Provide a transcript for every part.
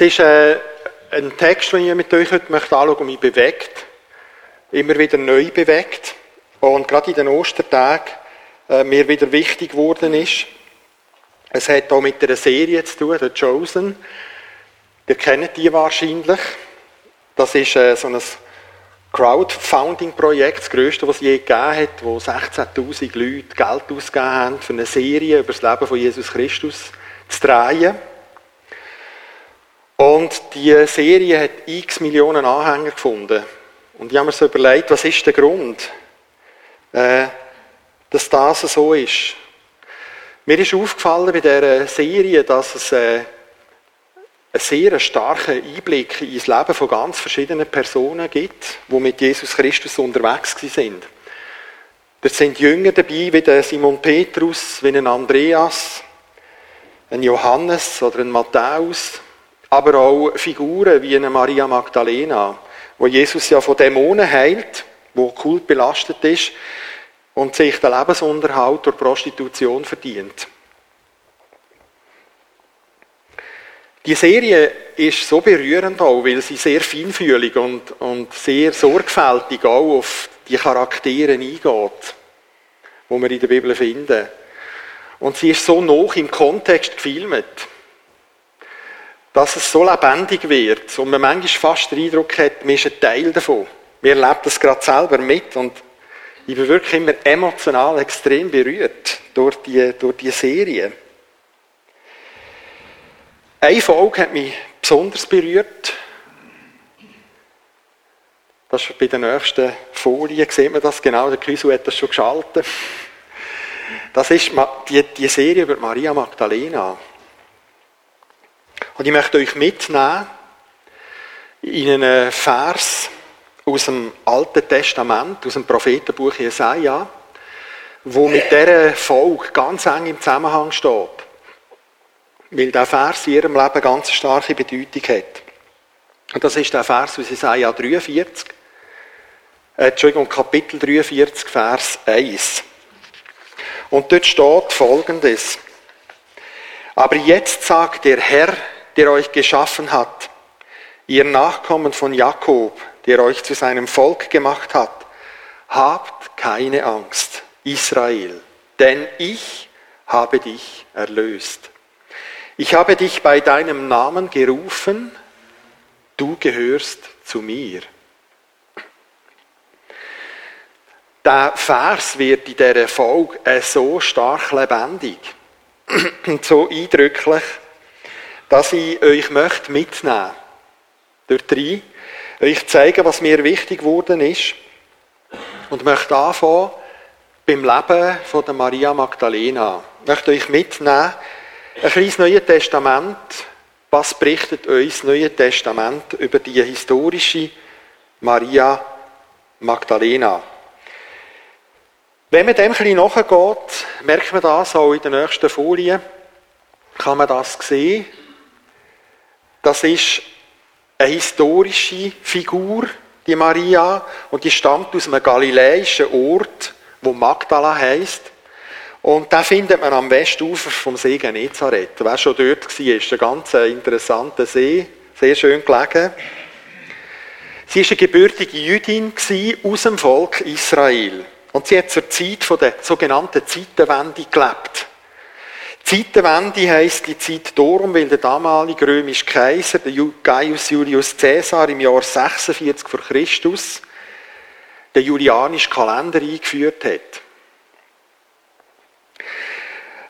Es ist äh, ein Text, den ich mit euch heute möchte anschauen möchte, der mich bewegt. Immer wieder neu bewegt. Und gerade in den Ostertagen äh, mir wieder wichtig geworden ist. Es hat auch mit einer Serie zu tun, The Chosen. Ihr kennt die wahrscheinlich. Das ist äh, so ein Crowdfunding-Projekt, das größte, was es je gegeben hat, wo 16.000 Leute Geld ausgegeben haben, für eine Serie über das Leben von Jesus Christus zu drehen. Und die Serie hat x Millionen Anhänger gefunden. Und ich habe mir so überlegt, was ist der Grund, äh, dass das so ist. Mir ist aufgefallen bei dieser Serie, dass es äh, einen sehr starken Einblick ins Leben von ganz verschiedenen Personen gibt, die mit Jesus Christus unterwegs sind. Da sind Jünger dabei, wie der Simon Petrus, wie ein Andreas, ein Johannes oder ein Matthäus, aber auch Figuren wie eine Maria Magdalena, wo Jesus ja von Dämonen heilt, wo Kult belastet ist und sich den Lebensunterhalt durch Prostitution verdient. Die Serie ist so berührend auch, weil sie sehr feinfühlig und, und sehr sorgfältig auch auf die Charaktere eingeht, die wir in der Bibel finden. Und sie ist so noch im Kontext gefilmt, dass es so lebendig wird und man manchmal fast den Eindruck hat, man ist ein Teil davon. Wir erleben das gerade selber mit und ich bin wirklich immer emotional extrem berührt durch die, durch die Serie. Eine Folge hat mich besonders berührt. Das ist bei der nächsten Folie, sieht man das genau, der Küsu hat das schon geschaltet. Das ist die, die Serie über Maria Magdalena. Und ich möchte euch mitnehmen in einen Vers aus dem Alten Testament, aus dem Prophetenbuch Jesaja, wo mit dieser Folge ganz eng im Zusammenhang steht weil der Vers in ihrem Leben ganz starke Bedeutung hat. Und das ist der Vers aus Isaiah 43, äh, Entschuldigung, Kapitel 43, Vers 1. Und dort steht folgendes. Aber jetzt sagt der Herr, der euch geschaffen hat, ihr Nachkommen von Jakob, der euch zu seinem Volk gemacht hat, habt keine Angst, Israel, denn ich habe dich erlöst. Ich habe dich bei deinem Namen gerufen, du gehörst zu mir. Der Vers wird in dieser Folge so stark lebendig und so eindrücklich, dass ich euch möchte mitnehmen dort rein, euch zeigen, was mir wichtig geworden ist und möchte anfangen beim Leben von der Maria Magdalena. Ich möchte euch mitnehmen ein kleines Neues Testament. Was berichtet uns das Neue Testament über die historische Maria Magdalena? Wenn man dem ein bisschen nachgeht, merkt man das auch in der nächsten Folie, kann man das sehen. Das ist eine historische Figur, die Maria, und die stammt aus einem galiläischen Ort, wo Magdala heißt. Und da findet man am Westufer vom See Genezareth. Wer schon dort war, ist ein ganz interessanter See, sehr schön gelegen. Sie war eine gebürtige Jüdin aus dem Volk Israel. Und sie hat zur Zeit der sogenannten Zeitenwende gelebt. Zeitenwende heisst die Zeit darum, weil der damalige römische Kaiser, der Gaius Julius Caesar, im Jahr 46 vor Christus den julianischen Kalender eingeführt hat.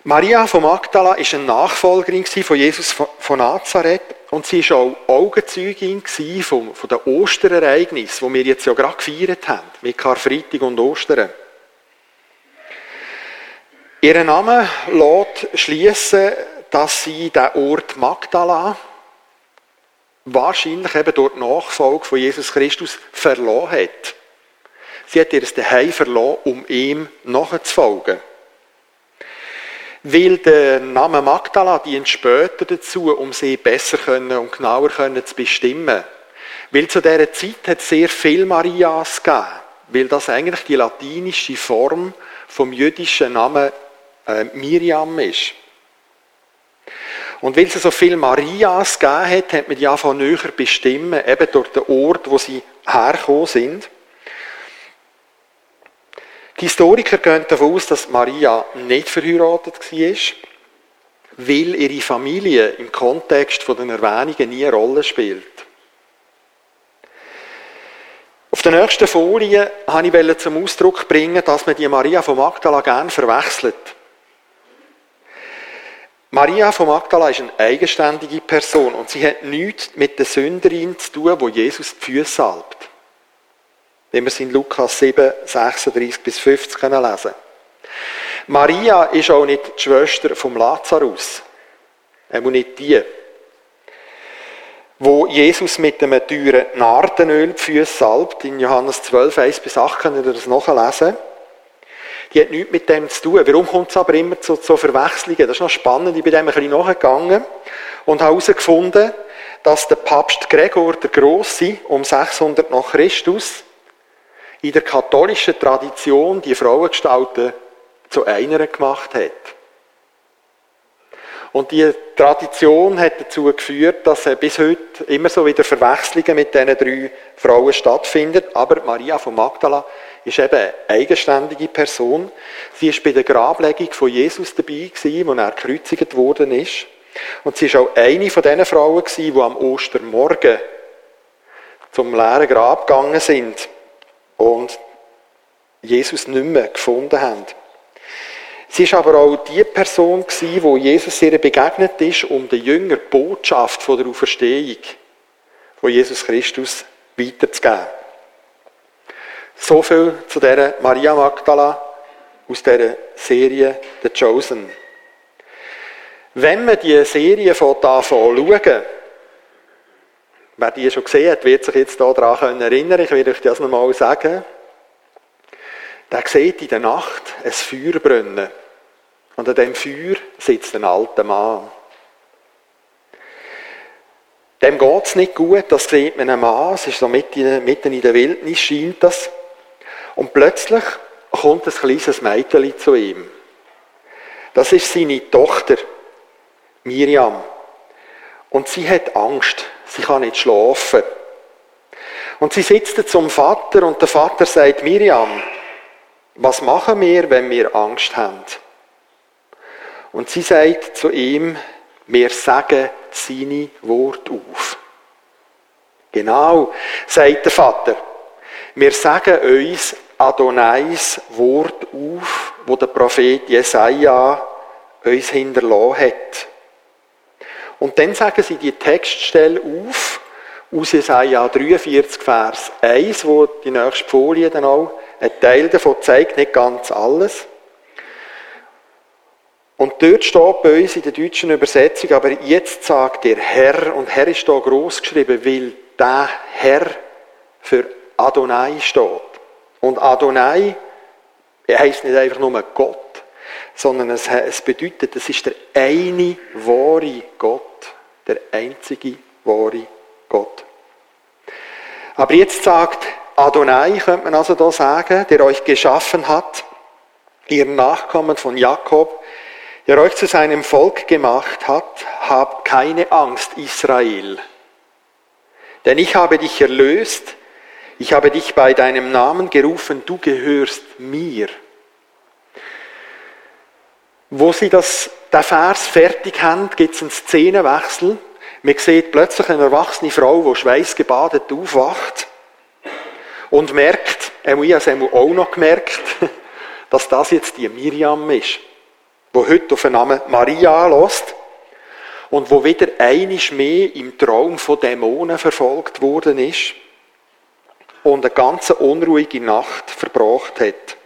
Maria von Magdala ist eine Nachfolgerin von Jesus von Nazareth und sie war auch Augenzeugin von, von den Osterereignissen, die wir jetzt ja gerade gefeiert haben, mit Karfreitag und Ostern. Ihr Name lässt schließen, dass sie den Ort Magdala wahrscheinlich eben durch die Nachfolge von Jesus Christus verloren hat. Sie hat ihr Heim verloren, um ihm nachzufolgen. Weil der Name Magdala dient später dazu, um sie besser können und genauer können zu bestimmen. Weil zu dieser Zeit hat es sehr viel Marias gegeben. Weil das eigentlich die latinische Form vom jüdischen Namen äh, Miriam ist. Und weil es so viele Marias gegeben hat, hat man die von näher bestimmen, eben durch den Ort, wo sie hergekommen sind. Die Historiker gehen davon aus, dass Maria nicht verheiratet war, weil ihre Familie im Kontext der Erwähnungen nie eine Rolle spielt. Auf der nächsten Folie wollte ich zum Ausdruck bringen, dass man die Maria von Magdala gerne verwechselt. Maria von Magdala ist eine eigenständige Person und sie hat nichts mit der Sünderin zu tun, wo Jesus die Füße salbt. Wie wir es in Lukas 7, 36 bis 50 lesen können. Maria ist auch nicht die Schwester vom Lazarus. Er muss nicht die. Wo Jesus mit einem teuren Nardenöl die Füße salbt, in Johannes 12, 1 bis 8 könnt ihr das nachlesen. Die hat nichts mit dem zu tun. Warum kommt es aber immer zu, zu Verwechslungen? Das ist noch spannend. Ich bin dem ein bisschen nachgegangen und habe herausgefunden, dass der Papst Gregor der Große um 600 nach Christus in der katholischen Tradition die Frauengestalten zu einer gemacht hat. Und die Tradition hat dazu geführt, dass bis heute immer so wieder Verwechslungen mit diesen drei Frauen stattfinden. Aber Maria von Magdala ist eben eine eigenständige Person. Sie ist bei der Grablegung von Jesus dabei gewesen, als er gekreuzigt worden ist. Und sie ist auch eine von diesen Frauen gewesen, die am Ostermorgen zum leeren Grab gegangen sind und Jesus nicht mehr gefunden haben. Sie ist aber auch die Person gewesen, wo Jesus ihr begegnet ist, um den Jünger die Botschaft von der Auferstehung von Jesus Christus weiterzugeben. So viel zu der Maria Magdala aus der Serie The Chosen. Wenn man die Serie von da schauen, wer die schon gesehen hat, wird sich jetzt daran erinnern. Ich will euch das nochmal sagen. Der sieht in der Nacht ein Feuer brennen. Und an dem Feuer sitzt ein alter Mann. Dem geht es nicht gut, das sieht man einem Mann, es ist so mitten in der Wildnis, scheint das. Und plötzlich kommt ein kleines Mädchen zu ihm. Das ist seine Tochter, Miriam. Und sie hat Angst, sie kann nicht schlafen. Und sie sitzt zum Vater und der Vater sagt, Miriam, was machen wir, wenn wir Angst haben? Und sie sagt zu ihm, wir sagen seine Wort auf. Genau, sagt der Vater. Wir sagen uns Adonais Wort auf, wo der Prophet Jesaja uns hinterlassen hat. Und dann sagen sie die Textstelle auf, aus Jesaja 43, Vers 1, wo die nächste Folie dann auch ein Teil davon zeigt, nicht ganz alles. Und dort steht bei uns in der deutschen Übersetzung, aber jetzt sagt der Herr, und Herr ist hier groß geschrieben, weil der Herr für Adonai steht. Und Adonai heisst nicht einfach nur Gott, sondern es, es bedeutet, es ist der eine wahre Gott, der einzige wahre Gott. Aber jetzt sagt Adonai, könnte man also da sagen, der euch geschaffen hat, ihr Nachkommen von Jakob, der euch zu seinem Volk gemacht hat, habt keine Angst, Israel. Denn ich habe dich erlöst, ich habe dich bei deinem Namen gerufen, du gehörst mir. Wo sie das, den Vers fertig haben, gibt es einen Szenenwechsel. Man sieht plötzlich eine erwachsene Frau, die schweißgebadet aufwacht und merkt, er muss auch noch gemerkt, dass das jetzt die Miriam ist, wo heute auf den Namen Maria lässt und wo wieder einisch mehr im Traum von Dämonen verfolgt worden ist und eine ganz unruhige Nacht verbracht hat.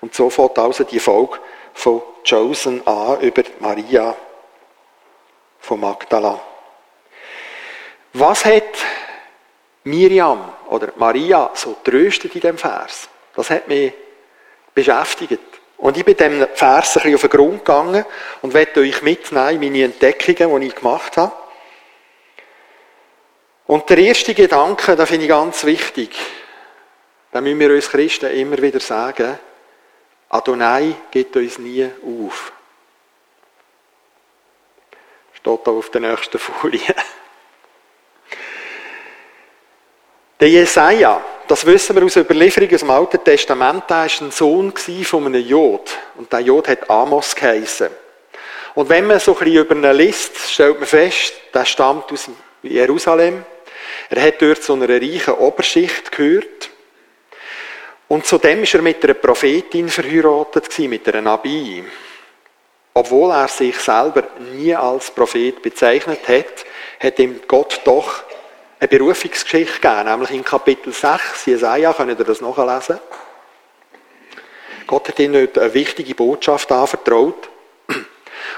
Und so fängt also die Folge von Chosen an über Maria von Magdala. Was hat Miriam oder Maria so tröstet in dem Vers. Das hat mich beschäftigt. Und ich bin dem Vers ein bisschen auf den Grund gegangen und werde euch mitnehmen, meine Entdeckungen, die ich gemacht habe. Und der erste Gedanke, da finde ich ganz wichtig, da müssen wir uns Christen immer wieder sagen, Adonai geht uns nie auf. Steht hier auf der nächsten Folie. Der Jesaja, das wissen wir aus Überlieferungen aus dem Alten Testament, der war ein Sohn von einem Jod. Und der Jod hat Amos geheissen. Und wenn man so ein bisschen über ihn liest, stellt man fest, der stammt aus Jerusalem. Er hat dort zu einer reichen Oberschicht gehört. Und zudem ist er mit einer Prophetin verheiratet, mit einer Nabi. Obwohl er sich selber nie als Prophet bezeichnet hat, hat ihm Gott doch eine Berufungsgeschichte gegeben, nämlich in Kapitel 6, Jesaja, könnt ihr das nachlesen. Gott hat ihm eine wichtige Botschaft anvertraut.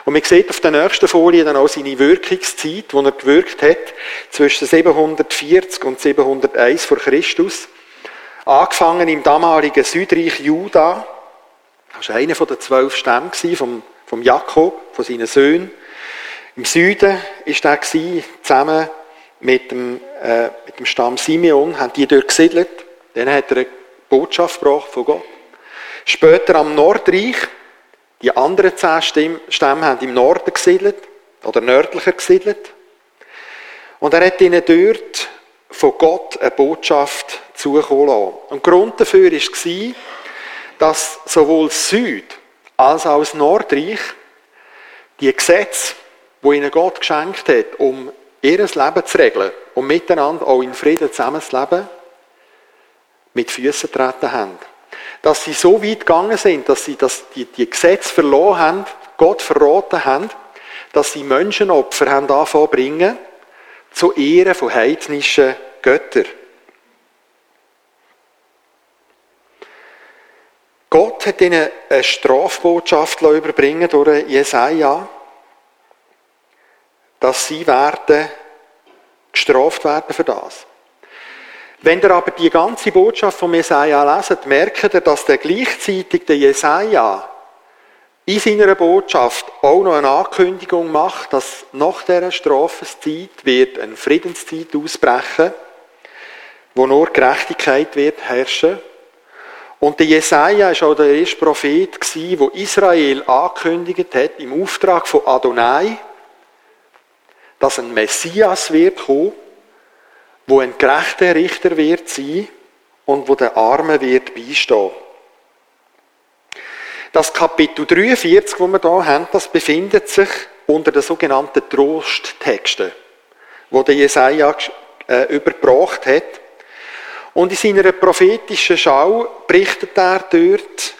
Und man sieht auf der nächsten Folie dann auch seine Wirkungszeit, die er gewirkt hat, zwischen 740 und 701 vor Christus. Angefangen im damaligen Südreich Juda. Das war einer der zwölf Stämme vom, Jakob, von seinen Söhnen. Im Süden war er zusammen mit dem, äh, mit dem Stamm Simeon, haben die dort gesiedelt. Dann hat er eine Botschaft gebracht von Gott. Später am Nordreich, die anderen zehn Stämme haben im Norden gesiedelt, oder nördlicher gesiedelt. Und er hat ihnen dort von Gott eine Botschaft zukommen lassen. Und Grund dafür war, dass sowohl Süd als auch das Nordreich die Gesetze, die ihnen Gott geschenkt hat, um ihr Leben zu regeln und miteinander auch in Frieden zusammenzuleben, mit Füßen treten haben. Dass sie so weit gegangen sind, dass sie das, die, die Gesetze verloren haben, Gott verraten haben, dass sie Menschenopfer haben anfangen bringen, zu Ehren von heidnischen Göttern. Gott hat ihnen eine Strafbotschaft überbringen durch Jesaja, dass sie werden gestraft werden für das. Wenn ihr aber die ganze Botschaft von Jesaja leset, merkt ihr, dass der gleichzeitig der Jesaja in seiner Botschaft auch noch eine Ankündigung macht, dass nach dieser Strafenzeit wird eine Friedenszeit ausbrechen, wo nur Gerechtigkeit wird herrschen. Und der Jesaja war auch der erste Prophet, der Israel angekündigt hat, im Auftrag von Adonai, dass ein Messias wird kommen, wo ein gerechter Richter wird sein und wo der Arme wird beistehen. Das Kapitel 43, wo wir hier haben, das befindet sich unter den sogenannten Trosttexten, wo der Jesaja äh, überbracht hat. Und in seiner prophetischen Schau berichtet er dort,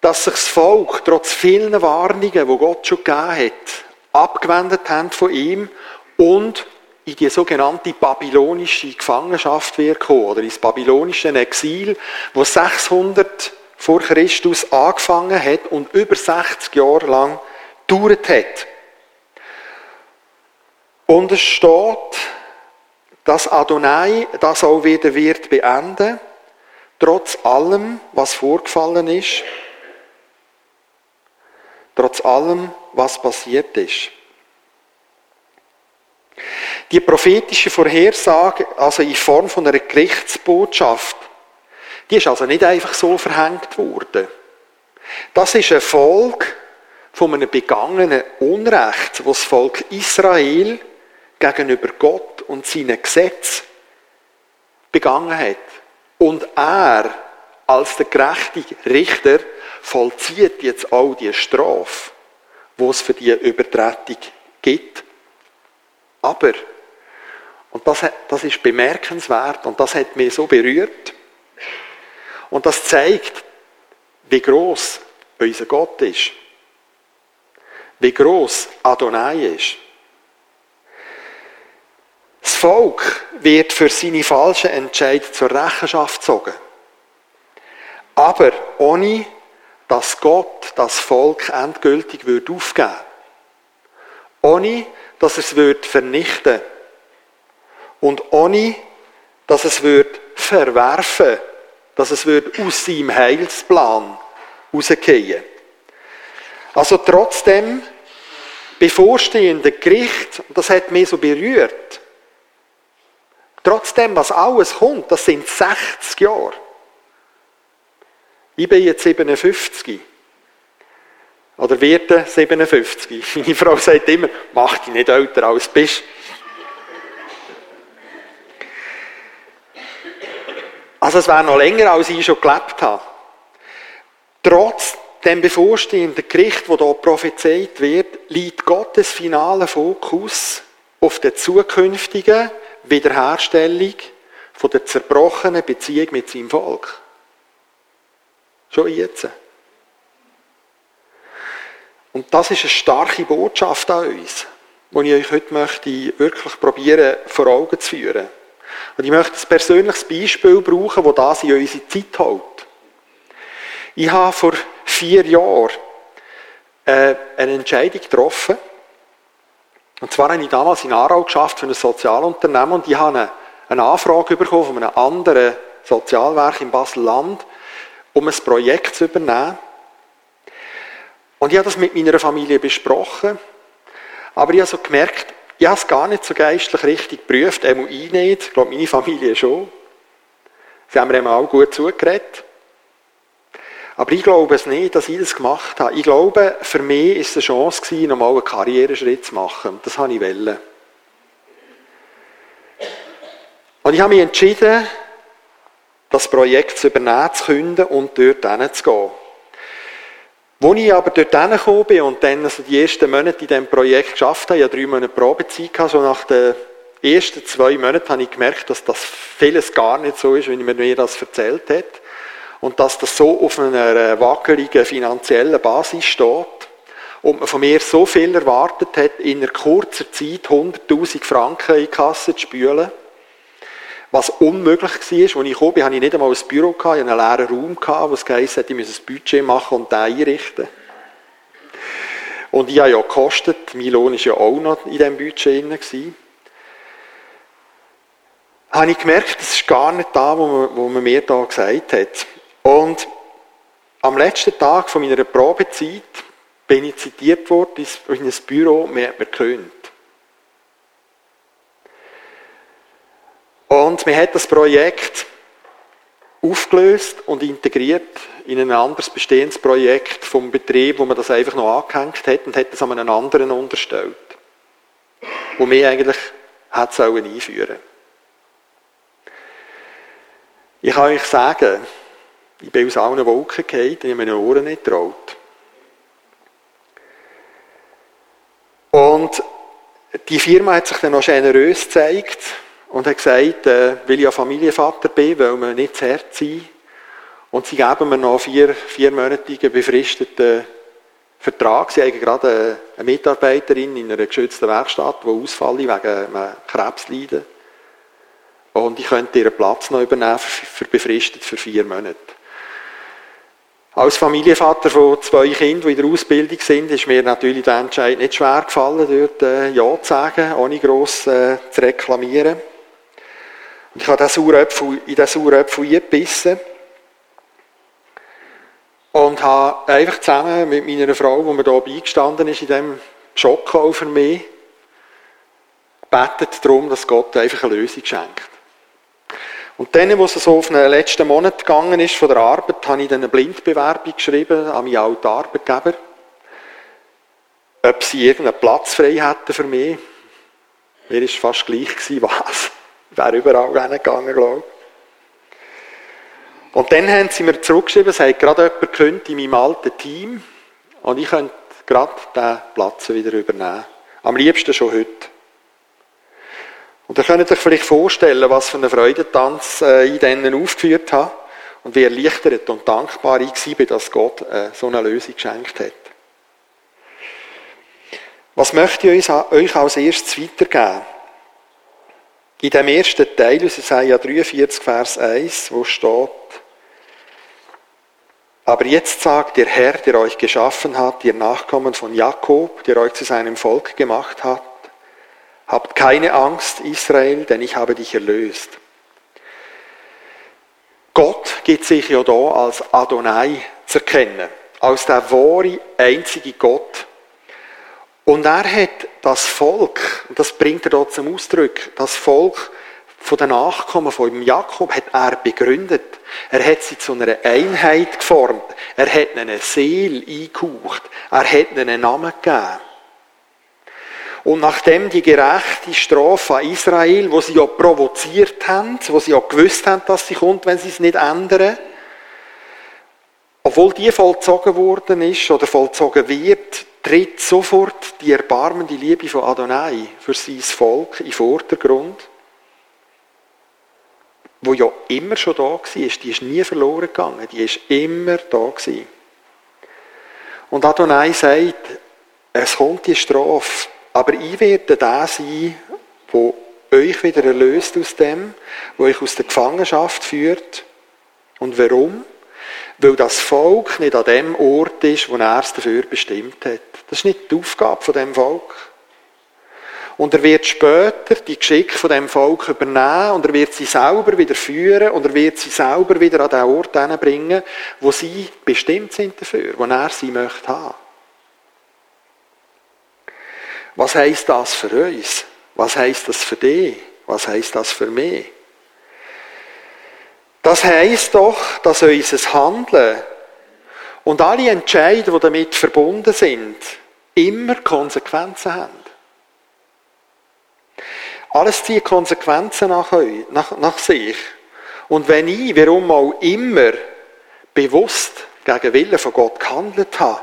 dass sich das Volk trotz vielen Warnungen, die Gott schon gegeben hat, abgewendet haben von ihm und in die sogenannte babylonische Gefangenschaft wird kommen, oder ins babylonische Exil, wo 600 vor Christus angefangen hat und über 60 Jahre lang gedauert hat. Und es steht, dass Adonai das auch wieder wird beenden, trotz allem, was vorgefallen ist, trotz allem, was passiert ist. Die prophetische Vorhersage, also in Form von einer Gerichtsbotschaft, die ist also nicht einfach so verhängt worden. Das ist eine Folge von einem begangenen Unrecht, das das Volk Israel gegenüber Gott und seinen Gesetzen begangen hat. Und er, als der gerechte Richter, vollzieht jetzt all die Strafe, wo es für die Übertretung gibt. Aber, und das, das ist bemerkenswert und das hat mich so berührt, und das zeigt, wie groß unser Gott ist, wie groß Adonai ist. Das Volk wird für seine falschen Entscheidungen zur Rechenschaft gezogen. Aber ohne, dass Gott das Volk endgültig aufgeben Ohne, dass es wird vernichten Und ohne, dass es wird verwerfen dass es wird aus seinem Heilsplan rausgehen. Also trotzdem bevorstehende Gericht, das hat mich so berührt, Trotzdem, was alles kommt, das sind 60 Jahre. Ich bin jetzt 57. Oder werde 57. Meine Frau sagt immer, mach dich nicht älter als du bist. Also es wäre noch länger, als ich schon gelebt habe. Trotz dem bevorstehenden Gericht, wo hier prophezeit wird, liegt Gottes finaler Fokus auf der zukünftigen Wiederherstellung von der zerbrochenen Beziehung mit seinem Volk. Schon jetzt. Und das ist eine starke Botschaft an uns, die ich euch heute möchte wirklich probieren vor Augen zu führen. Und ich möchte ein persönliches Beispiel brauchen, das das in unsere Zeit hält. Ich habe vor vier Jahren äh, eine Entscheidung getroffen. Und zwar habe ich damals in Aarau geschafft für ein Sozialunternehmen und ich habe eine, Anfrage bekommen von einem anderen Sozialwerk in Basel-Land, um ein Projekt zu übernehmen. Und ich habe das mit meiner Familie besprochen. Aber ich habe so gemerkt, ich habe es gar nicht so geistlich richtig geprüft. Ich nicht. Ich glaube, meine Familie schon. Sie haben mir auch gut zugeredet. Aber ich glaube es nicht, dass ich das gemacht habe. Ich glaube, für mich ist es eine Chance gewesen, nochmal einen Karriereschritt zu machen. Das habe ich wollen. Und ich habe mich entschieden, das Projekt zu übernehmen, zu künden und dort hinzugehen. Als ich aber dort hingekommen bin und dann also die ersten Monate in diesem Projekt geschafft habe, hatte drei Monate Probezeit, gehabt, so nach den ersten zwei Monaten habe ich gemerkt, dass das vieles gar nicht so ist, wie man mir das erzählt hat. Und dass das so auf einer wackeligen finanziellen Basis steht. Und man von mir so viel erwartet hat, in einer kurzen Zeit 100.000 Franken in die Kasse zu spülen. Was unmöglich war, als ich kam, hatte ich nicht einmal ein Büro, ich hatte einen leeren Raum, wo es geheißen hat, ich muss ein Budget machen und den einrichten. Und ich habe ja gekostet, mein Lohn war ja auch noch in diesem Budget drin. Habe ich gemerkt, das ist gar nicht da, wo man, man mir da gesagt hat. Und am letzten Tag von meiner Probezeit bin ich zitiert worden in ein Büro, mir hat mir gekündigt. Und man hat das Projekt aufgelöst und integriert in ein anderes bestehendes Projekt vom Betrieb, wo man das einfach noch angehängt hat und hat das an einen anderen unterstellt, wo mir eigentlich sollen einführen. Ich kann euch sagen, ich bin aus allen Wolken gefallen ich habe meine Ohren nicht getraut. Und die Firma hat sich dann noch generös gezeigt und hat gesagt, äh, weil ich ja Familienvater bin, will man nicht zu hart sein. Und sie geben mir noch vier, viermonatigen befristeten Vertrag. Sie haben gerade eine Mitarbeiterin in einer geschützten Werkstatt, die ausfallen wegen einem Krebsleiden. Und ich könnte ihren Platz noch übernehmen für, für befristet für vier Monate. Als Familienvater von zwei Kindern, die in der Ausbildung sind, ist mir natürlich der Entscheid nicht schwer gefallen, dort äh, Ja zu sagen, ohne gross äh, zu reklamieren. Ich habe den Saueröpfel, in diesen Saueröpfel eingebissen und habe einfach zusammen mit meiner Frau, die mir hier beigestanden ist, in diesem Schock für mich, gebetet darum, dass Gott einfach eine Lösung schenkt. Und dann, wo es so auf den letzten Monat gegangen ist von der Arbeit, habe ich dann eine Blindbewerbung geschrieben an meinen alten Arbeitgeber, ob sie irgendeinen Platz frei hätten für mich. Mir war fast gleich, was. Wäre überall hingegangen, glaube ich. Und dann haben sie mir zurückgeschrieben, es hat gerade jemand gekündigt in meinem alten Team und ich könnte gerade diesen Platz wieder übernehmen. Am liebsten schon heute. Und ihr könnt euch vielleicht vorstellen, was für einen Freudentanz äh, ich denen aufgeführt habe und wie erleichtert und dankbar ich war, dass Gott äh, so eine Lösung geschenkt hat. Was möchte ich euch als erstes weitergeben? In dem ersten Teil, aus Isaiah 43, Vers 1, wo steht, aber jetzt sagt der Herr, der euch geschaffen hat, ihr Nachkommen von Jakob, der euch zu seinem Volk gemacht hat, Habt keine Angst, Israel, denn ich habe dich erlöst. Gott gibt sich ja da als Adonai zu erkennen, als der wahre, einzige Gott. Und er hat das Volk, und das bringt er dort zum Ausdruck, das Volk von den Nachkommen von Jakob hat er begründet. Er hat sie zu einer Einheit geformt. Er hat ihnen eine Seele eingehaucht. Er hat ihnen einen Namen gegeben. Und nachdem die gerechte Strafe an Israel, wo sie ja provoziert haben, wo sie ja gewusst haben, dass sie kommt, wenn sie es nicht ändern, obwohl die vollzogen worden ist oder vollzogen wird, tritt sofort die erbarmende Liebe von Adonai für sein Volk in Vordergrund, wo ja immer schon da war, die ist nie verloren gegangen, die ist immer da gewesen. Und Adonai sagt, es kommt die Strafe, aber ich werde der sein, wo euch wieder erlöst aus dem, wo euch aus der Gefangenschaft führt. Und warum? Weil das Volk nicht an dem Ort ist, wo er es dafür bestimmt hat. Das ist nicht die Aufgabe von dem Volk. Und er wird später die Geschicke von dem Volk übernehmen und er wird sie selber wieder führen und er wird sie selber wieder an den Ort bringen, wo sie bestimmt sind dafür, wo er sie möchte haben. Was heißt das für uns? Was heißt das für dich? Was heißt das für mich? Das heißt doch, dass unser Handeln und alle Entscheidungen, die damit verbunden sind, immer Konsequenzen haben. Alles zieht Konsequenzen nach, euch, nach, nach sich. Und wenn ich, warum auch immer, bewusst gegen Willen von Gott gehandelt habe,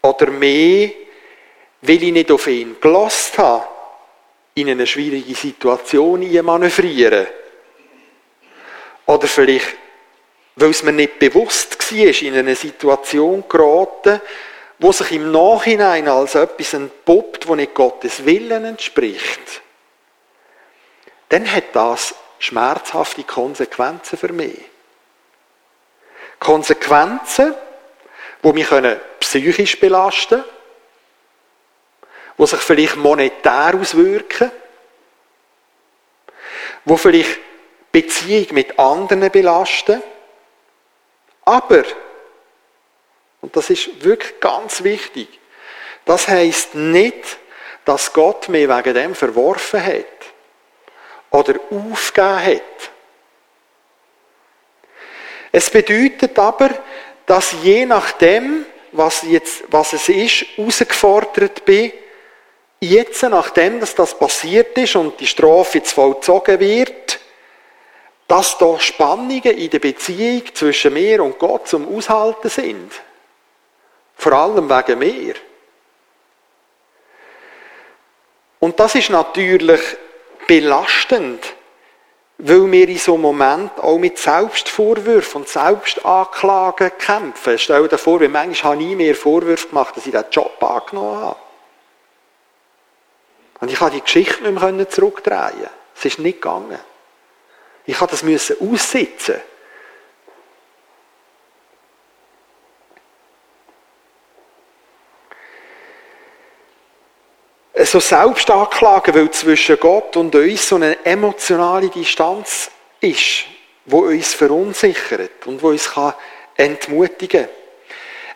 oder mehr weil ich nicht auf ihn gelost habe, in eine schwierige Situation manövrieren. Oder vielleicht, weil es mir nicht bewusst war, in eine Situation geraten, wo sich im Nachhinein als etwas entpuppt, wo nicht Gottes Willen entspricht. Dann hat das schmerzhafte Konsequenzen für mich. Konsequenzen, die mich psychisch belasten können, die sich vielleicht monetär auswirken, wo vielleicht Beziehung mit anderen belasten. Aber, und das ist wirklich ganz wichtig, das heißt nicht, dass Gott mich wegen dem verworfen hat oder aufgegeben hat. Es bedeutet aber, dass je nachdem, was, jetzt, was es ist, herausgefordert bin, Jetzt, nachdem dass das passiert ist und die Strafe jetzt vollzogen wird, dass da Spannungen in der Beziehung zwischen mir und Gott zum Aushalten sind. Vor allem wegen mir. Und das ist natürlich belastend, weil wir in so einem Moment auch mit Selbstvorwürfen und Selbstanklagen kämpfen. Stell dir vor, wie manchmal habe ich mir Vorwürfe gemacht, dass ich diesen Job angenommen habe. Und ich konnte die Geschichte nicht mehr zurückdrehen. Es ist nicht gegangen. Ich musste das aussitzen. So Selbstanklagen, weil zwischen Gott und uns so eine emotionale Distanz ist, wo uns verunsichert und wo uns entmutigen kann.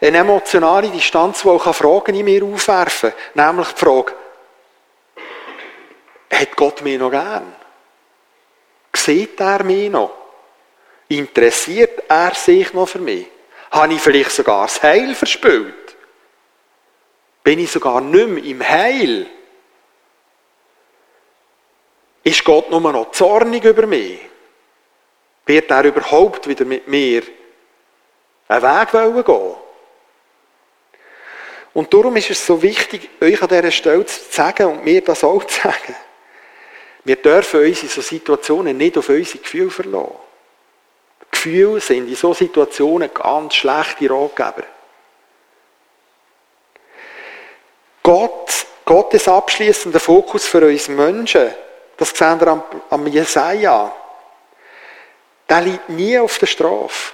Eine emotionale Distanz, die auch Fragen in mir aufwerfen kann. Nämlich die Frage, hat Gott mich noch gern? Sieht er mich noch? Interessiert er sich noch für mich? Habe ich vielleicht sogar das Heil verspült? Bin ich sogar nicht mehr im Heil? Ist Gott nur noch zornig über mich? Wird er überhaupt wieder mit mir einen Weg gehen wollen? Und darum ist es so wichtig, euch an dieser Stelle zu sagen und mir das auch zu sagen. Wir dürfen uns in solchen Situationen nicht auf unsere Gefühle verlassen. Gefühle sind in solchen Situationen ganz schlechte Ratgeber. Gott, Gottes abschließender Fokus für uns Menschen, das sehen wir am, am Jesaja, der liegt nie auf der Strafe.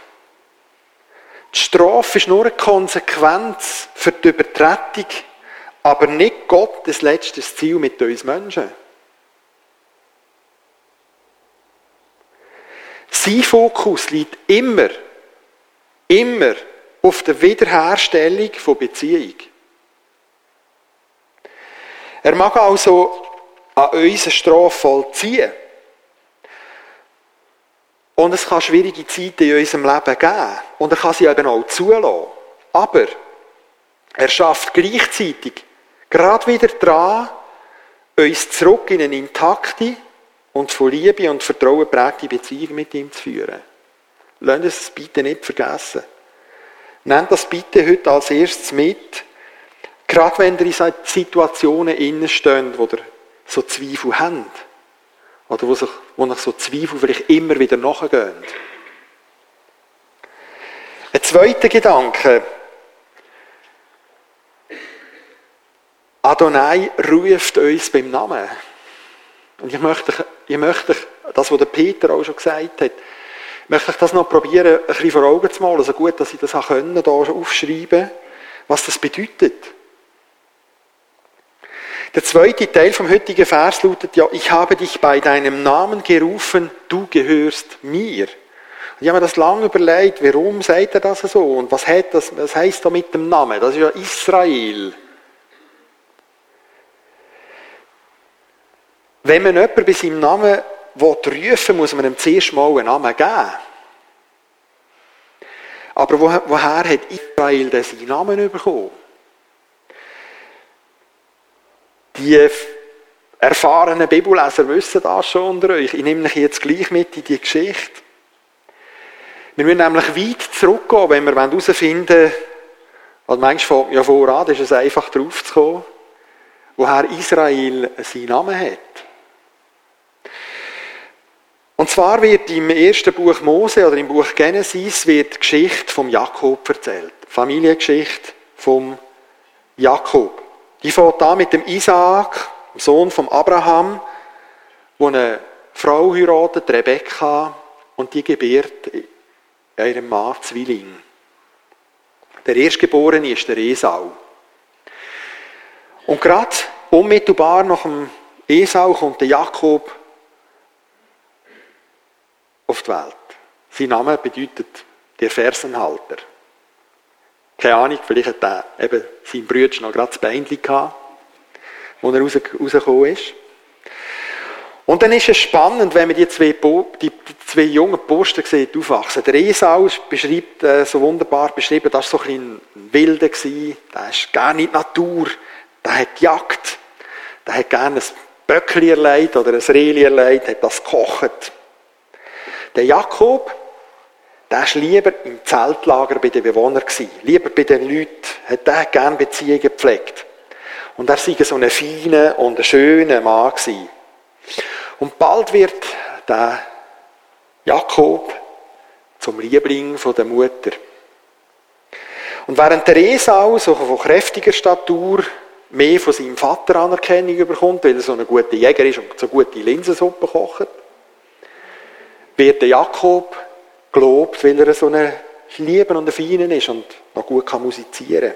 Die Strafe ist nur eine Konsequenz für die Übertretung, aber nicht Gottes letztes Ziel mit uns Menschen. Sein Fokus liegt immer, immer auf der Wiederherstellung von Beziehung. Er mag also an unsere Strafe vollziehen, Und es kann schwierige Zeiten in unserem Leben geben. Und er kann sie eben auch zulassen. Aber er schafft gleichzeitig gerade wieder dran, uns zurück in eine intakte und von Liebe und Vertrauen prägte Beziehung mit ihm zu führen. Lasst das bitte nicht vergessen. Nehmt das bitte heute als erstes mit, gerade wenn ihr in Situationen innensteht, wo ihr so Zweifel habt. Oder wo, sich, wo euch so Zweifel vielleicht immer wieder nachgehen. Ein zweiter Gedanke. Adonai ruft uns beim Namen. Und ich möchte, ich möchte das, was der Peter auch schon gesagt hat, möchte ich das noch probieren, ein bisschen vor Augen zu malen, so gut, dass ich das auch können, da aufschreiben was das bedeutet. Der zweite Teil vom heutigen Vers lautet ja, ich habe dich bei deinem Namen gerufen, du gehörst mir. Und ich habe mir das lange überlegt, warum sagt er das so und was, hat das, was heißt da mit dem Namen? Das ist ja Israel. Wenn man jemanden bei seinem Namen rufen will, muss man ihm zuerst mal einen Namen geben. Aber woher hat Israel denn seinen Namen bekommen? Die erfahrenen Bibelleser wissen das schon unter euch. Ich nehme euch jetzt gleich mit in die Geschichte. Wir müssen nämlich weit zurückgehen, wenn wir herausfinden wollen, also manchmal fängt ja voran, ist es einfach drauf zu kommen, woher Israel seinen Namen hat. Zwar wird im ersten Buch Mose oder im Buch Genesis wird die Geschichte vom Jakob erzählt. Die Familiengeschichte vom Jakob. Die fängt an mit dem Isaak, dem Sohn von Abraham, wo eine Frau heiratet, Rebekka, und die gebärt ihrem Mann Zwilling. Der Erstgeborene ist der Esau. Und gerade unmittelbar nach dem Esau kommt der Jakob auf die Welt. Sein Name bedeutet der Fersenhalter. Keine Ahnung, vielleicht hat er eben sein Bruder noch gerade das Beinchen gehabt, wo er raus, rausgekommen ist. Und dann ist es spannend, wenn man die zwei, die, die zwei jungen Posten sieht, aufwachsen. Der Esau beschreibt äh, so wunderbar beschrieben, das war so ein, ein Wilder gewesen, der ist gerne in die Natur, der hat Jagd, der hat gerne ein Böckli erlebt oder ein Reli erlebt, hat das gekocht. Der Jakob, der war lieber im Zeltlager bei den Bewohnern. Lieber bei den Leuten, hat er gerne Beziehungen gepflegt. Und er war so ein feiner und schöner Mann gewesen. Und bald wird der Jakob zum Liebling der Mutter. Und während der Esau, so von kräftiger Statur, mehr von seinem Vater Anerkennung bekommt, weil er so ein guter Jäger ist und so gute Linsensuppe kocht, wird der Jakob gelobt, weil er so ein Lieben und ein Feinen ist und noch gut kann musizieren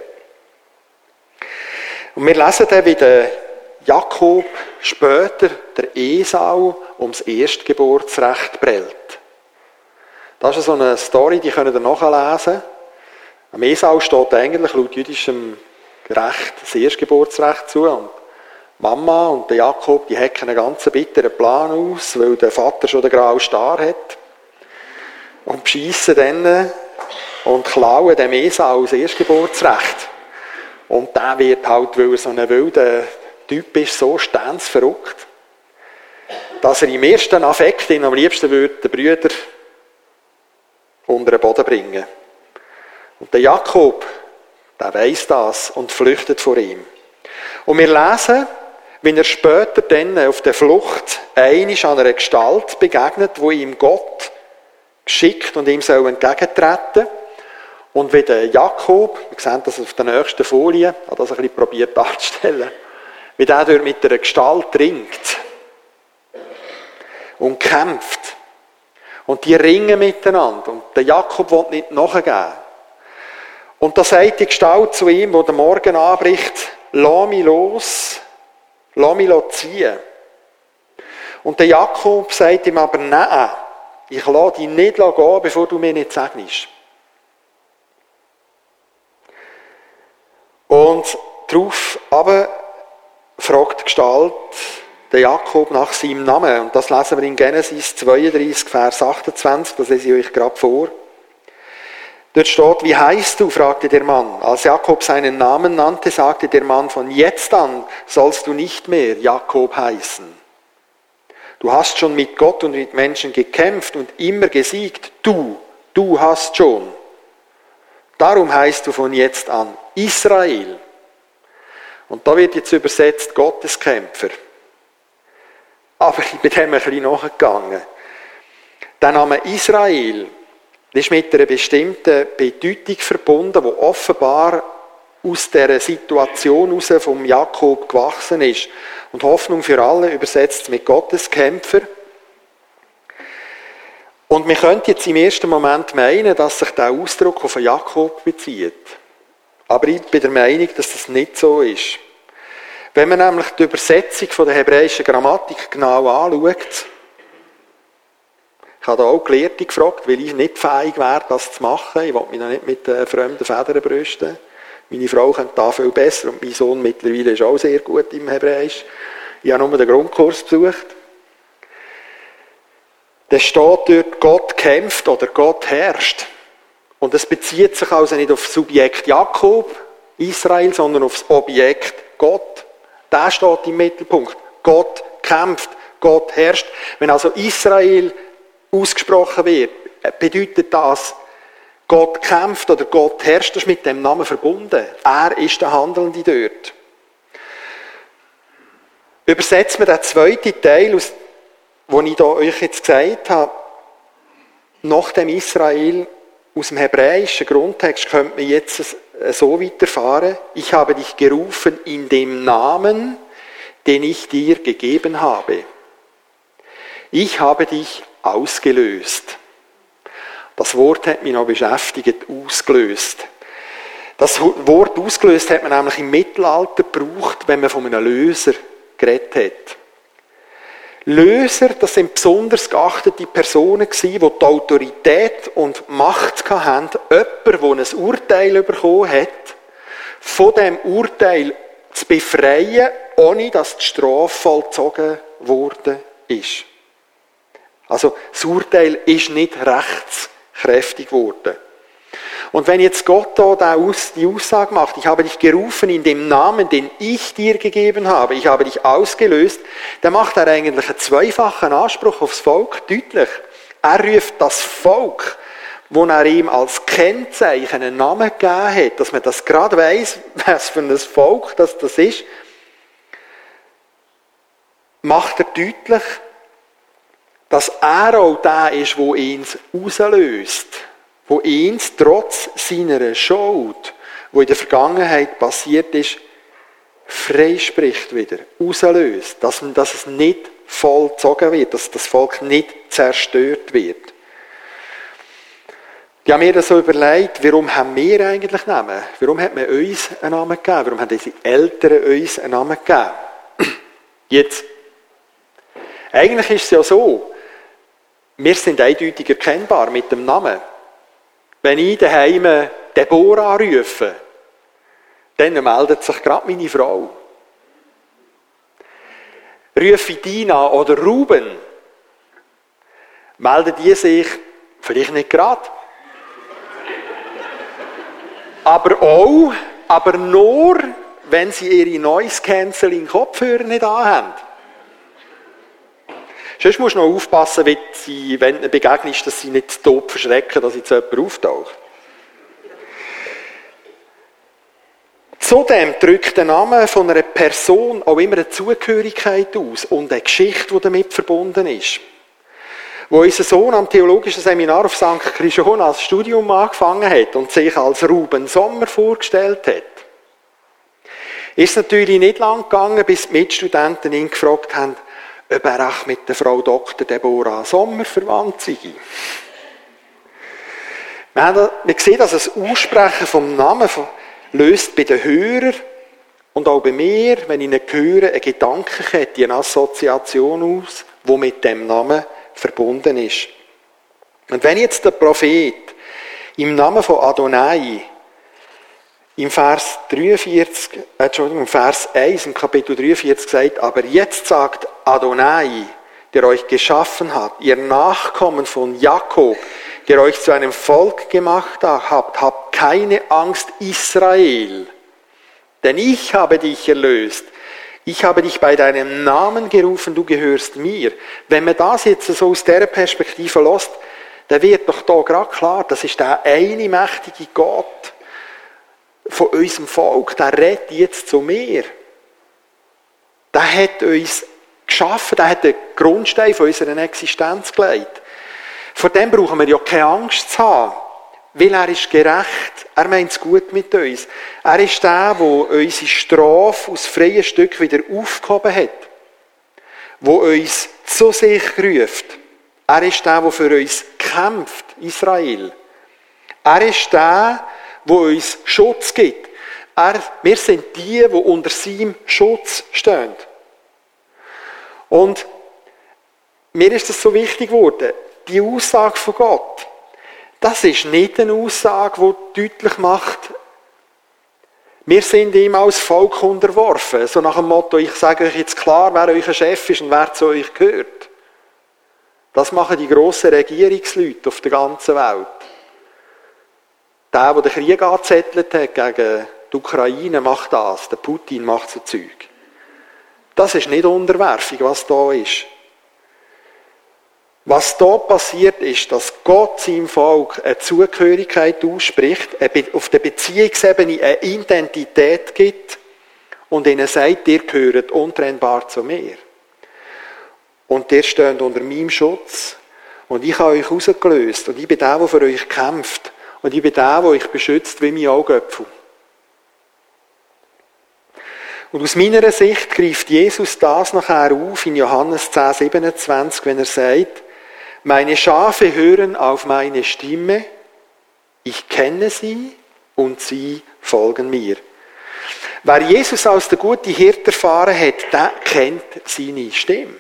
Und wir lesen dann, wie der Jakob später der Esau ums Erstgeburtsrecht prellt. Das ist so eine Story, die könnt ihr nachlesen. Am Esau steht eigentlich laut jüdischem Recht das Erstgeburtsrecht zu. Und Mama und der Jakob, die hacken einen ganz bitteren Plan aus, weil der Vater schon den grauen Star hat. Und beschissen dann und klauen dem Esau das Erstgeburtsrecht. Und der wird halt, weil er so ein wilder Typ ist, so verrückt, dass er im ersten Affekt ihn am liebsten würde den Brüder unter den Boden bringen. Und der Jakob, der weiß das und flüchtet vor ihm. Und wir lesen, wenn er später dann auf der Flucht einisch an einer Gestalt begegnet, wo ihm Gott geschickt und ihm soll entgegentreten. Und wie der Jakob, wir sehen das auf der nächsten Folie, hat das ein bisschen probiert darzustellen, wie der dort mit einer Gestalt ringt und kämpft. Und die ringen miteinander. Und der Jakob will nicht nachgeben. Und da sagt die Gestalt zu ihm, wo der Morgen anbricht, lass mich los, Lass mich ziehen. Und der Jakob sagt ihm aber, nein, ich lasse dich nicht gehen, bevor du mir nicht segnest. Und darauf aber fragt die Gestalt den Jakob nach seinem Namen. Und das lesen wir in Genesis 32, Vers 28, das lese ich euch gerade vor. Dort steht, wie heißt du? fragte der Mann. Als Jakob seinen Namen nannte, sagte der Mann, von jetzt an sollst du nicht mehr Jakob heißen. Du hast schon mit Gott und mit Menschen gekämpft und immer gesiegt. Du, du hast schon. Darum heißt du von jetzt an Israel. Und da wird jetzt übersetzt Gotteskämpfer. Aber ich bin dem ein bisschen nachgegangen. Der Name Israel ist mit einer bestimmten Bedeutung verbunden, die offenbar aus der Situation heraus vom Jakob gewachsen ist. Und Hoffnung für alle übersetzt mit Gotteskämpfer. Und man könnte jetzt im ersten Moment meinen, dass sich der Ausdruck auf Jakob bezieht. Aber ich bin der Meinung, dass das nicht so ist. Wenn man nämlich die Übersetzung von der hebräischen Grammatik genau anschaut, ich habe da auch Gelehrte gefragt, weil ich nicht fähig wäre, das zu machen. Ich wollte mich noch nicht mit äh, fremden Federn brüsten. Meine Frau könnte da viel besser und mein Sohn mittlerweile ist auch sehr gut im Hebräisch. Ich habe nur den Grundkurs besucht. Da steht dort, Gott kämpft oder Gott herrscht. Und es bezieht sich also nicht auf das Subjekt Jakob, Israel, sondern auf das Objekt Gott. Der steht im Mittelpunkt. Gott kämpft, Gott herrscht. Wenn also Israel ausgesprochen wird, bedeutet das, Gott kämpft oder Gott herrscht, das ist mit dem Namen verbunden. Er ist der Handelnde dort. Übersetzt mir den zweiten Teil, den ich euch jetzt gesagt habe, nach dem Israel aus dem hebräischen Grundtext könnte man jetzt so weiterfahren. Ich habe dich gerufen in dem Namen, den ich dir gegeben habe. Ich habe dich ausgelöst. Das Wort hat mich noch beschäftigt, ausgelöst. Das Wort ausgelöst hat man nämlich im Mittelalter gebraucht, wenn man von einem Löser geredet hat. Löser, das sind besonders geachtete Personen gewesen, die die Autorität und Macht hatten, jemand, der ein Urteil bekommen hat, von dem Urteil zu befreien, ohne dass die Strafe vollzogen worden ist. Also das Urteil ist nicht rechtskräftig geworden. Und wenn jetzt Gott da die Aussage macht, ich habe dich gerufen in dem Namen, den ich dir gegeben habe, ich habe dich ausgelöst, dann macht er eigentlich einen zweifachen Anspruch aufs Volk deutlich. Er ruft das Volk, wo er ihm als Kennzeichen einen Namen gegeben hat, dass man das gerade weiß, was für ein Volk das, das ist, macht er deutlich, dass er auch der ist, wo ihn auslöst wo ihn trotz seiner Schuld, wo in der Vergangenheit passiert ist, freispricht wieder, auslöst, dass, dass es nicht vollzogen wird, dass das Volk nicht zerstört wird. Ich habe mir das so überlegt, warum haben wir eigentlich Namen? Warum hat man uns einen Namen gegeben? Warum haben unsere Eltern uns einen Namen gegeben? Jetzt, eigentlich ist es ja so, wir sind eindeutig erkennbar mit dem Namen. Wenn ich daheim Deborah rufe, dann meldet sich gerade meine Frau. Rufe Dina oder Ruben, melden die sich vielleicht nicht gerade. Aber auch, aber nur, wenn sie ihre Noise Cancelling Kopfhörer nicht anhaben. Sonst musst du noch aufpassen, wenn, sie, wenn du begegnest, dass sie nicht tot verschrecken, dass jetzt jemand auftaucht. Zudem drückt der Name von einer Person auch immer eine Zugehörigkeit aus und eine Geschichte, die damit verbunden ist. Wo unser Sohn am theologischen Seminar auf St. Christian als Studium angefangen hat und sich als Ruben Sommer vorgestellt hat, ist es natürlich nicht lang gegangen, bis die Mitstudenten ihn gefragt haben, ob er auch mit der Frau Dr. Deborah Sommer verwandt sei. Wir, sehen, dass das Aussprechen vom Namen löst bei den Hörern und auch bei mir, wenn ich ihn höre, eine Gedankenkette, eine Assoziation aus, die mit dem Namen verbunden ist. Und wenn jetzt der Prophet im Namen von Adonai im Vers 43, äh, Entschuldigung, im Vers 1 im Kapitel 43 sagt, aber jetzt sagt Adonai, der euch geschaffen hat, ihr Nachkommen von Jakob, der euch zu einem Volk gemacht habt, habt keine Angst, Israel. Denn ich habe dich erlöst. Ich habe dich bei deinem Namen gerufen, du gehörst mir. Wenn man das jetzt so aus dieser Perspektive lässt, dann wird doch da gerade klar, das ist der eine mächtige Gott von unserem Volk, der redet jetzt zu mir. Der hat uns geschaffen, der hat den Grundstein von unserer Existenz gelegt. Vor dem brauchen wir ja keine Angst zu haben, weil er ist gerecht, er meint es gut mit uns. Er ist der, der unsere Strafe aus freien Stück wieder aufgehoben hat, wo uns zu sich ruft. Er ist der, der für uns kämpft, Israel. Er ist der, der uns Schutz gibt. Er, wir sind die, die unter seinem Schutz stehen. Und mir ist das so wichtig geworden, die Aussage von Gott. Das ist nicht eine Aussage, die deutlich macht, wir sind ihm als Volk unterworfen. So nach dem Motto, ich sage euch jetzt klar, wer euer Chef ist und wer zu euch gehört. Das machen die grossen Regierungsleute auf der ganzen Welt. Der, der den Krieg angezettelt hat gegen die Ukraine, macht das. Der Putin macht so Zeug. Das ist nicht Unterwerfung, was da ist. Was da passiert ist, dass Gott seinem Volk eine Zugehörigkeit ausspricht, auf der Beziehungsebene eine Identität gibt und ihnen sagt, ihr gehört untrennbar zu mir. Und ihr steht unter meinem Schutz und ich habe euch rausgelöst und ich bin der, der für euch kämpft und ich bin der, der euch beschützt wie mein Augapfel. Und aus meiner Sicht greift Jesus das nachher auf in Johannes 10, 27, wenn er sagt, meine Schafe hören auf meine Stimme, ich kenne sie und sie folgen mir. Wer Jesus als der gute Hirte erfahren hat, der kennt seine Stimme.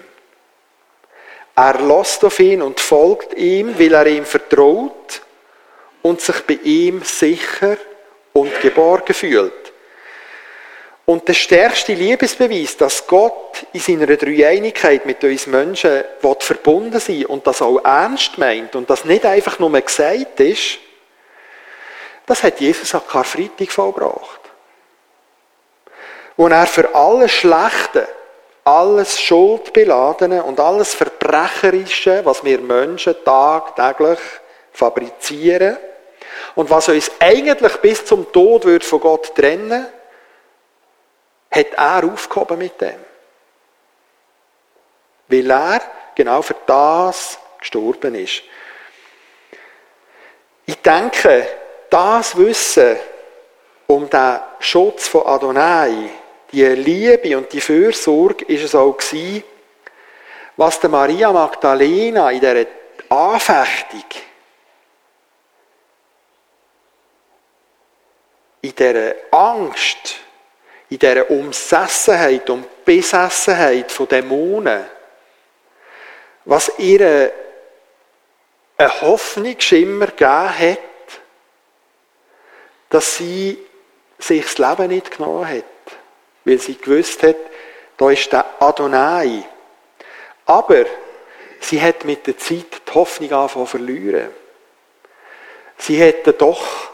Er lässt auf ihn und folgt ihm, weil er ihm vertraut und sich bei ihm sicher und geborgen fühlt. Und der stärkste Liebesbeweis, dass Gott in seiner Dreieinigkeit mit uns Menschen verbunden sein und das auch ernst meint und das nicht einfach nur gesagt ist, das hat Jesus an Karfreitag vollbracht. Wo er für alles Schlechte, alles Schuldbeladene und alles Verbrecherische, was wir Menschen tagtäglich fabrizieren und was uns eigentlich bis zum Tod wird von Gott trennen, hat er aufgehoben mit dem. Weil er genau für das gestorben ist. Ich denke, das Wissen um den Schutz von Adonai, die Liebe und die Fürsorge, ist es auch gewesen, was der Maria Magdalena in dieser Anfechtung, in dieser Angst, in dieser Umsessenheit und Besessenheit von Dämonen, was ihr einen Hoffnungsschimmer gegeben hat, dass sie sich das Leben nicht genommen hat, weil sie gewusst hat, da ist der Adonai. Aber sie hat mit der Zeit die Hoffnung angefangen zu verlieren. Sie hätte doch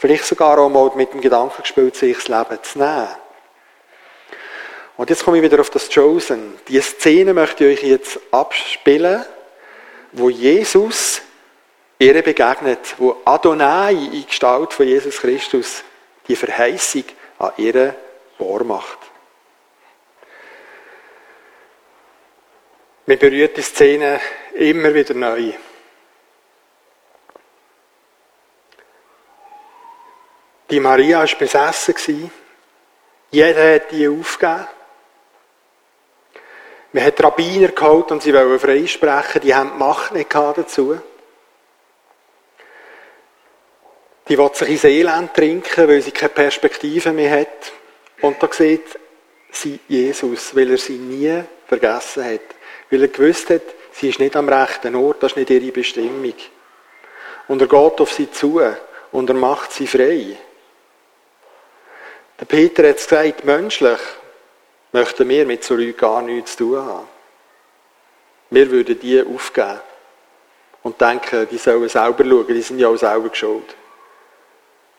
vielleicht sogar auch mal mit dem Gedanken gespielt, sich das Leben zu nehmen. Und jetzt komme ich wieder auf das Chosen. Die Szene möchte ich euch jetzt abspielen, wo Jesus ihr begegnet, wo Adonai in Gestalt von Jesus Christus die Verheißung an ihr wahr macht. Mir berührt die Szene immer wieder neu. Die Maria war besessen. Jeder hat die aufgegeben. Man hat Rabbiner geholt und sie wollen freisprechen, die haben die Macht nicht dazu. Die will sich ins Elend trinken, weil sie keine Perspektive mehr hat. Und da sieht sie Jesus, weil er sie nie vergessen hat. Weil er gewusst hat, sie ist nicht am rechten Ort, das ist nicht ihre Bestimmung. Und er geht auf sie zu und er macht sie frei. Der Peter hat es gesagt, menschlich möchten wir mit so Leuten gar nichts zu tun haben. Wir würden die aufgeben und denken, die sollen selber schauen, die sind ja auch selber schuld.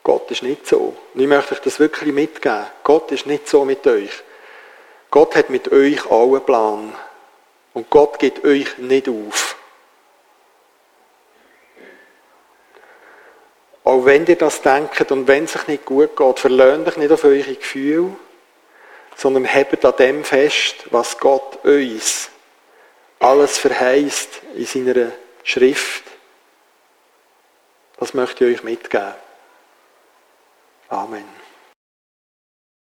Gott ist nicht so. Und ich möchte euch das wirklich mitgeben. Gott ist nicht so mit euch. Gott hat mit euch einen Plan. Und Gott gibt euch nicht auf. Auch wenn ihr das denkt und wenn es euch nicht gut geht, verlöhnt euch nicht auf eure Gefühle, sondern hebt an dem fest, was Gott uns alles verheißt in seiner Schrift. Das möchte ich euch mitgeben. Amen.